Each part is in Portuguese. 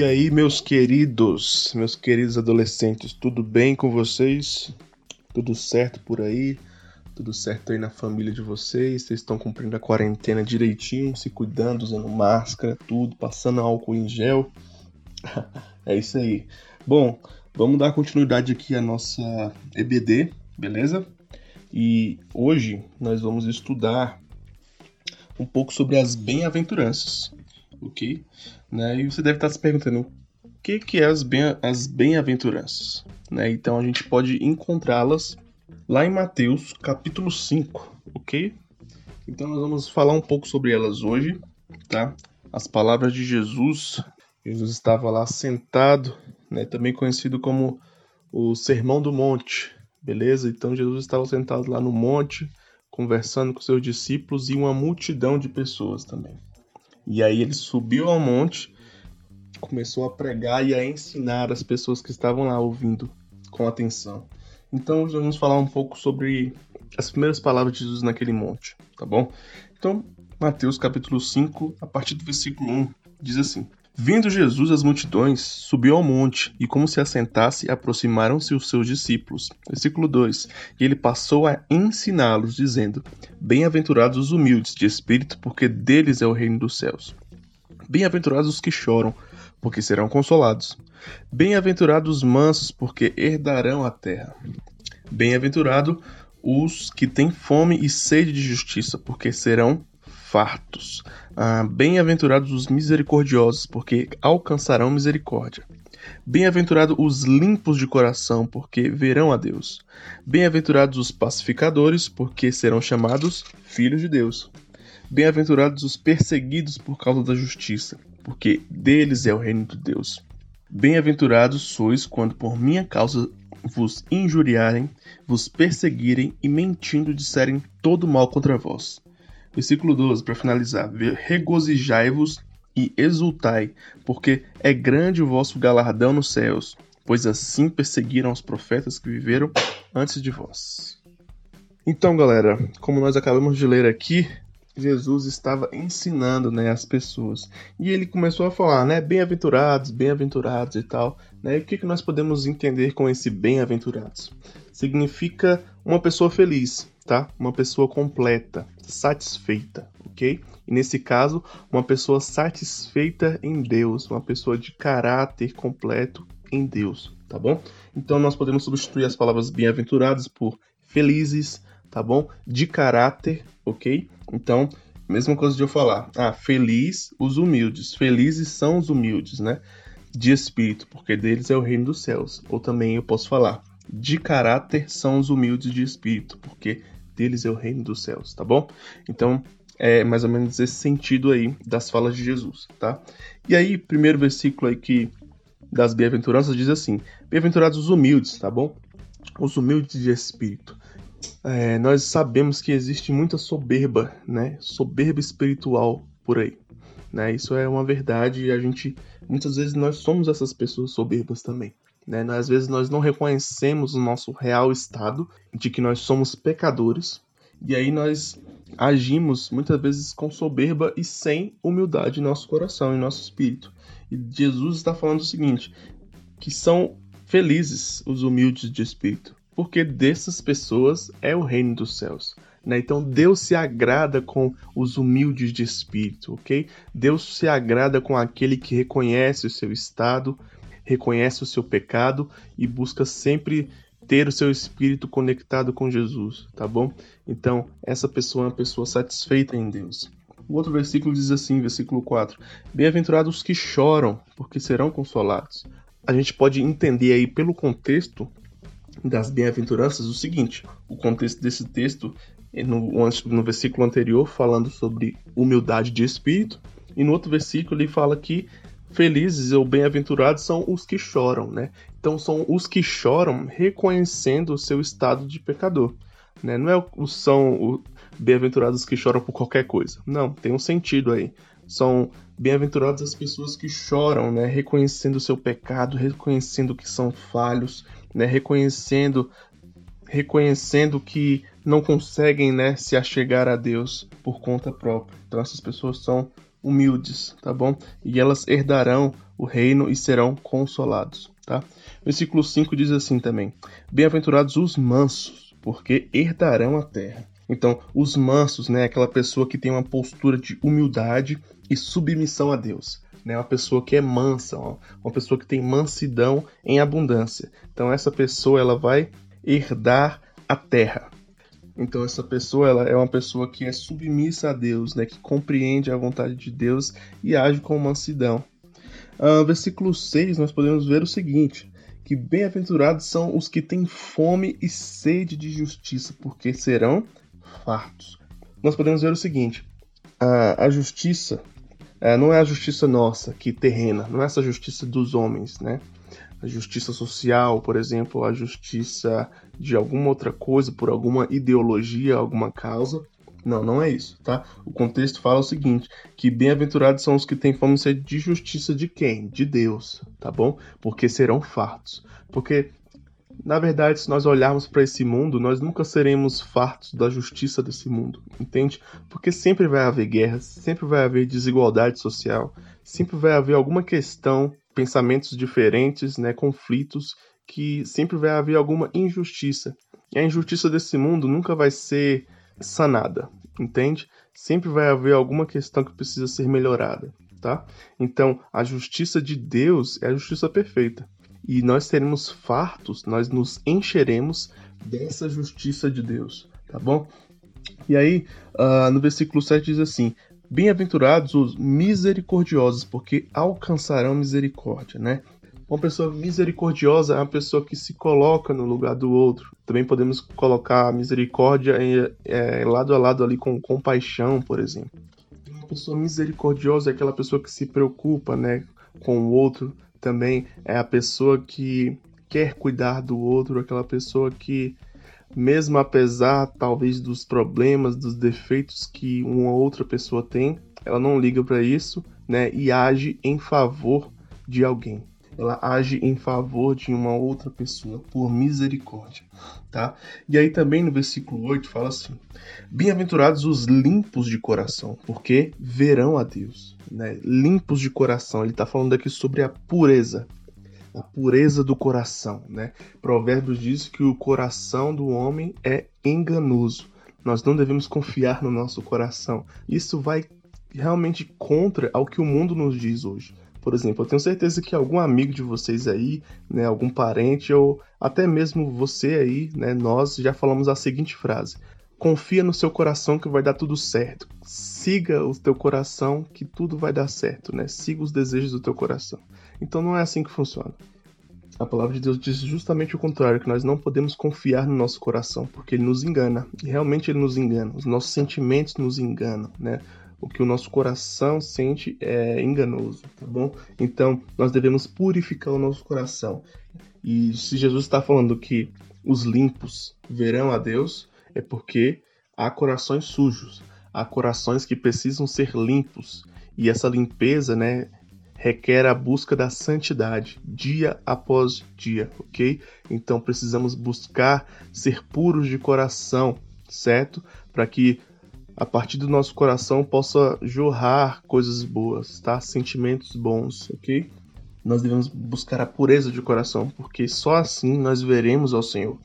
E aí, meus queridos, meus queridos adolescentes, tudo bem com vocês? Tudo certo por aí? Tudo certo aí na família de vocês? Vocês estão cumprindo a quarentena direitinho, se cuidando, usando máscara, tudo, passando álcool em gel? é isso aí. Bom, vamos dar continuidade aqui à nossa EBD, beleza? E hoje nós vamos estudar um pouco sobre as bem-aventuranças, ok? Né? E você deve estar se perguntando o que, que é as, bem, as bem-aventuranças, né? Então a gente pode encontrá-las lá em Mateus capítulo 5, ok? Então nós vamos falar um pouco sobre elas hoje, tá? As palavras de Jesus. Jesus estava lá sentado, né? Também conhecido como o Sermão do Monte, beleza? Então Jesus estava sentado lá no monte, conversando com seus discípulos e uma multidão de pessoas também. E aí ele subiu ao monte, começou a pregar e a ensinar as pessoas que estavam lá ouvindo com atenção. Então vamos falar um pouco sobre as primeiras palavras de Jesus naquele monte, tá bom? Então, Mateus capítulo 5, a partir do versículo 1, diz assim: Vindo Jesus as multidões, subiu ao monte, e como se assentasse, aproximaram-se os seus discípulos. Versículo 2: E ele passou a ensiná-los, dizendo: Bem-aventurados os humildes de espírito, porque deles é o reino dos céus. Bem-aventurados os que choram, porque serão consolados. Bem-aventurados os mansos, porque herdarão a terra. Bem-aventurado os que têm fome e sede de justiça, porque serão fartos. Ah, Bem-aventurados os misericordiosos, porque alcançarão misericórdia. Bem-aventurados os limpos de coração, porque verão a Deus. Bem-aventurados os pacificadores, porque serão chamados filhos de Deus. Bem-aventurados os perseguidos por causa da justiça, porque deles é o reino de Deus. Bem-aventurados sois quando por minha causa vos injuriarem, vos perseguirem e mentindo disserem todo mal contra vós. Versículo 12, para finalizar: Regozijai-vos e exultai, porque é grande o vosso galardão nos céus, pois assim perseguiram os profetas que viveram antes de vós. Então, galera, como nós acabamos de ler aqui, Jesus estava ensinando né, as pessoas. E ele começou a falar, né? Bem-aventurados, bem-aventurados e tal. Né? E o que, que nós podemos entender com esse bem-aventurados? Significa uma pessoa feliz, tá? Uma pessoa completa, satisfeita, ok? E nesse caso, uma pessoa satisfeita em Deus, uma pessoa de caráter completo em Deus, tá bom? Então nós podemos substituir as palavras bem-aventurados por felizes, tá bom? De caráter, ok? Então, mesma coisa de eu falar, ah, feliz os humildes, felizes são os humildes, né? De espírito, porque deles é o reino dos céus. Ou também eu posso falar, de caráter são os humildes de espírito, porque deles é o reino dos céus, tá bom? Então, é mais ou menos esse sentido aí das falas de Jesus, tá? E aí, primeiro versículo aí que das bem-aventuranças diz assim: Bem-aventurados os humildes, tá bom? Os humildes de espírito. É, nós sabemos que existe muita soberba, né? Soberba espiritual por aí, né? Isso é uma verdade e a gente muitas vezes nós somos essas pessoas soberbas também. Né? Às vezes nós não reconhecemos o nosso real estado de que nós somos pecadores e aí nós agimos muitas vezes com soberba e sem humildade em nosso coração, em nosso espírito. E Jesus está falando o seguinte: que são felizes os humildes de espírito, porque dessas pessoas é o reino dos céus. Né? Então Deus se agrada com os humildes de espírito, ok? Deus se agrada com aquele que reconhece o seu estado, reconhece o seu pecado e busca sempre ter o seu espírito conectado com Jesus, tá bom? Então, essa pessoa é uma pessoa satisfeita em Deus. O outro versículo diz assim, versículo 4: Bem-aventurados os que choram, porque serão consolados. A gente pode entender aí pelo contexto das bem-aventuranças o seguinte: o contexto desse texto, no, no versículo anterior, falando sobre humildade de espírito, e no outro versículo ele fala que felizes ou bem-aventurados são os que choram, né? Então são os que choram reconhecendo o seu estado de pecador, né? Não é o, são bem-aventurados que choram por qualquer coisa. Não, tem um sentido aí. São bem-aventuradas as pessoas que choram, né? Reconhecendo o seu pecado, reconhecendo que são falhos, né? Reconhecendo reconhecendo que não conseguem, né, se achegar a Deus por conta própria. Então essas pessoas são humildes, tá bom? E elas herdarão o reino e serão consolados, tá? Versículo 5 diz assim também: Bem-aventurados os mansos, porque herdarão a terra. Então, os mansos, né, aquela pessoa que tem uma postura de humildade e submissão a Deus, né, uma pessoa que é mansa, uma pessoa que tem mansidão em abundância. Então, essa pessoa ela vai herdar a terra. Então essa pessoa ela é uma pessoa que é submissa a Deus, né, que compreende a vontade de Deus e age com mansidão. Uh, versículo 6 nós podemos ver o seguinte, que bem-aventurados são os que têm fome e sede de justiça, porque serão fartos. Nós podemos ver o seguinte, a, a justiça uh, não é a justiça nossa, que terrena, não é essa justiça dos homens, né? A justiça social, por exemplo, a justiça de alguma outra coisa, por alguma ideologia, alguma causa. Não, não é isso, tá? O contexto fala o seguinte: que bem-aventurados são os que têm fome de justiça de quem? De Deus, tá bom? Porque serão fartos. Porque, na verdade, se nós olharmos para esse mundo, nós nunca seremos fartos da justiça desse mundo, entende? Porque sempre vai haver guerras, sempre vai haver desigualdade social, sempre vai haver alguma questão pensamentos diferentes, né, conflitos, que sempre vai haver alguma injustiça. E a injustiça desse mundo nunca vai ser sanada, entende? Sempre vai haver alguma questão que precisa ser melhorada, tá? Então, a justiça de Deus é a justiça perfeita. E nós seremos fartos, nós nos encheremos dessa justiça de Deus, tá bom? E aí, uh, no versículo 7 diz assim: Bem-aventurados os misericordiosos, porque alcançarão misericórdia, né? Uma pessoa misericordiosa é uma pessoa que se coloca no lugar do outro. Também podemos colocar a misericórdia em, é, lado a lado ali com compaixão, por exemplo. Uma pessoa misericordiosa é aquela pessoa que se preocupa, né, com o outro. Também é a pessoa que quer cuidar do outro, aquela pessoa que mesmo apesar talvez dos problemas, dos defeitos que uma outra pessoa tem, ela não liga para isso, né, e age em favor de alguém. Ela age em favor de uma outra pessoa por misericórdia, tá? E aí também no versículo 8 fala assim: Bem-aventurados os limpos de coração, porque verão a Deus, né? Limpos de coração. Ele está falando aqui sobre a pureza, a pureza do coração, né? Provérbios diz que o coração do homem é enganoso. Nós não devemos confiar no nosso coração. Isso vai realmente contra ao que o mundo nos diz hoje. Por exemplo, eu tenho certeza que algum amigo de vocês aí, né, algum parente ou até mesmo você aí, né, nós já falamos a seguinte frase: confia no seu coração que vai dar tudo certo. Siga o teu coração que tudo vai dar certo, né? Siga os desejos do teu coração. Então não é assim que funciona. A palavra de Deus diz justamente o contrário, que nós não podemos confiar no nosso coração, porque ele nos engana. E realmente ele nos engana. Os nossos sentimentos nos enganam, né? O que o nosso coração sente é enganoso, tá bom? Então, nós devemos purificar o nosso coração. E se Jesus está falando que os limpos verão a Deus, é porque há corações sujos, há corações que precisam ser limpos. E essa limpeza, né, requer a busca da santidade dia após dia, ok? Então precisamos buscar ser puros de coração, certo? Para que a partir do nosso coração possa jorrar coisas boas, tá? Sentimentos bons, ok? Nós devemos buscar a pureza de coração, porque só assim nós veremos ao Senhor.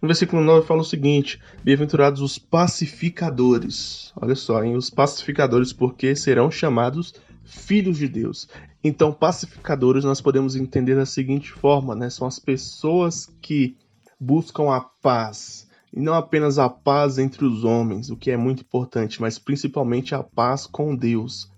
No versículo 9 fala o seguinte: Bem-aventurados os pacificadores. Olha só, hein? Os pacificadores, porque serão chamados filhos de Deus. Então, pacificadores nós podemos entender da seguinte forma, né? São as pessoas que buscam a paz, e não apenas a paz entre os homens, o que é muito importante, mas principalmente a paz com Deus.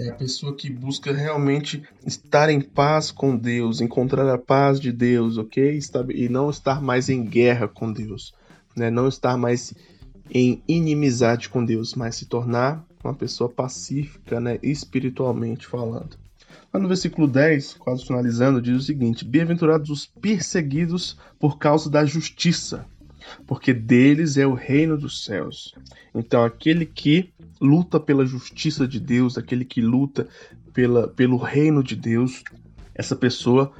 É a pessoa que busca realmente estar em paz com Deus, encontrar a paz de Deus, ok? E não estar mais em guerra com Deus, né? Não estar mais em inimizade com Deus, mas se tornar uma pessoa pacífica, né, espiritualmente falando. Lá no versículo 10, quase finalizando, diz o seguinte: Bem-aventurados os perseguidos por causa da justiça, porque deles é o reino dos céus. Então, aquele que luta pela justiça de Deus, aquele que luta pela, pelo reino de Deus, essa pessoa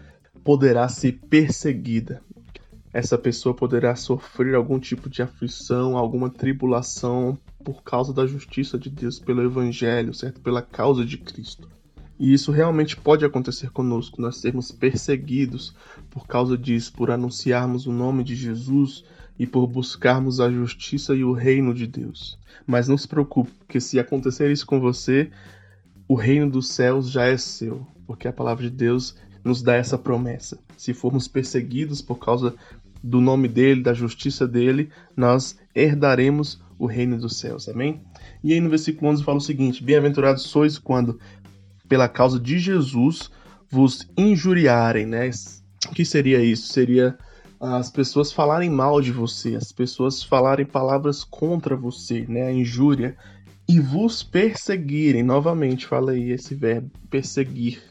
poderá ser perseguida. Essa pessoa poderá sofrer algum tipo de aflição, alguma tribulação por causa da justiça de Deus, pelo Evangelho, certo? Pela causa de Cristo. E isso realmente pode acontecer conosco, nós sermos perseguidos por causa disso, por anunciarmos o nome de Jesus e por buscarmos a justiça e o reino de Deus. Mas não se preocupe, porque se acontecer isso com você, o reino dos céus já é seu, porque a palavra de Deus nos dá essa promessa. Se formos perseguidos por causa do nome dele, da justiça dele, nós herdaremos o reino dos céus. Amém? E aí no versículo 11 fala o seguinte: Bem-aventurados sois quando pela causa de Jesus vos injuriarem, né? O que seria isso? Seria as pessoas falarem mal de você, as pessoas falarem palavras contra você, né? A injúria e vos perseguirem. Novamente, fala aí esse verbo, perseguir.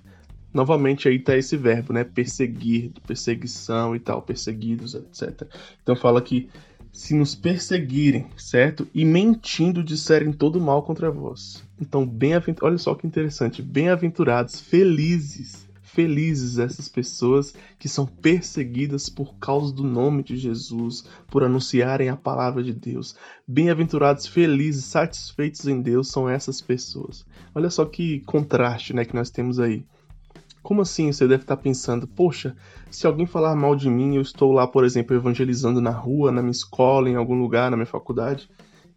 Novamente aí tá esse verbo, né? Perseguir, perseguição e tal, perseguidos, etc. Então fala que se nos perseguirem, certo? E mentindo disserem todo mal contra vós. Então, bem olha só que interessante, bem-aventurados, felizes, felizes essas pessoas que são perseguidas por causa do nome de Jesus, por anunciarem a palavra de Deus. Bem-aventurados, felizes, satisfeitos em Deus são essas pessoas. Olha só que contraste, né, que nós temos aí. Como assim? Você deve estar pensando, poxa, se alguém falar mal de mim, eu estou lá, por exemplo, evangelizando na rua, na minha escola, em algum lugar, na minha faculdade,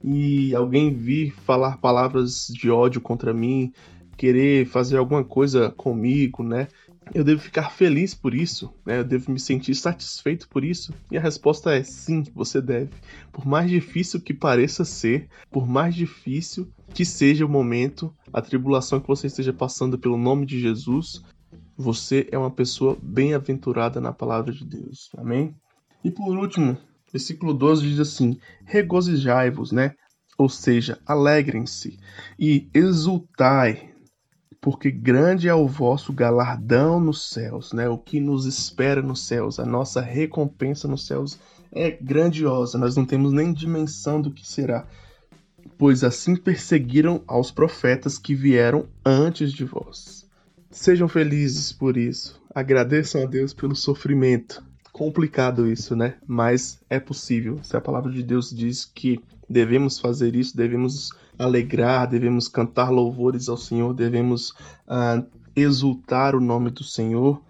e alguém vir falar palavras de ódio contra mim, querer fazer alguma coisa comigo, né? Eu devo ficar feliz por isso, né? Eu devo me sentir satisfeito por isso? E a resposta é sim, você deve. Por mais difícil que pareça ser, por mais difícil que seja o momento, a tribulação que você esteja passando pelo nome de Jesus, você é uma pessoa bem-aventurada na palavra de Deus. Amém? E por último, versículo 12 diz assim: Regozijai-vos, né? Ou seja, alegrem-se e exultai, porque grande é o vosso galardão nos céus, né? O que nos espera nos céus, a nossa recompensa nos céus é grandiosa. Nós não temos nem dimensão do que será. Pois assim perseguiram aos profetas que vieram antes de vós. Sejam felizes por isso. Agradeçam a Deus pelo sofrimento. Complicado isso, né? Mas é possível. Se a palavra de Deus diz que devemos fazer isso, devemos alegrar, devemos cantar louvores ao Senhor, devemos uh, exultar o nome do Senhor,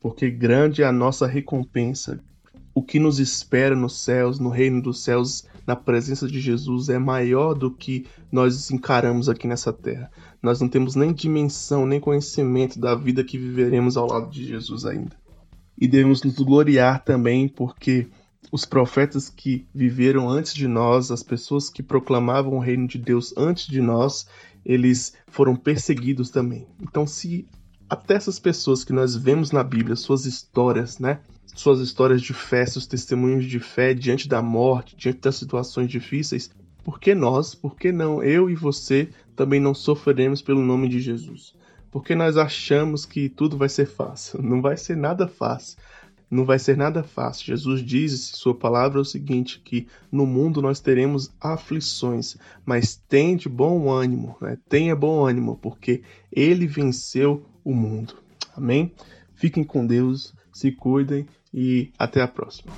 porque grande é a nossa recompensa. O que nos espera nos céus, no reino dos céus, na presença de Jesus é maior do que nós encaramos aqui nessa terra. Nós não temos nem dimensão, nem conhecimento da vida que viveremos ao lado de Jesus ainda. E devemos nos gloriar também porque os profetas que viveram antes de nós, as pessoas que proclamavam o reino de Deus antes de nós, eles foram perseguidos também. Então, se até essas pessoas que nós vemos na Bíblia, suas histórias, né? suas histórias de fé, seus testemunhos de fé diante da morte, diante das situações difíceis, por que nós, por que não eu e você também não sofreremos pelo nome de Jesus? Porque nós achamos que tudo vai ser fácil. Não vai ser nada fácil. Não vai ser nada fácil. Jesus diz sua palavra o seguinte, que no mundo nós teremos aflições, mas tem de bom ânimo, né? tenha bom ânimo, porque ele venceu o mundo. Amém? Fiquem com Deus, se cuidem e até a próxima.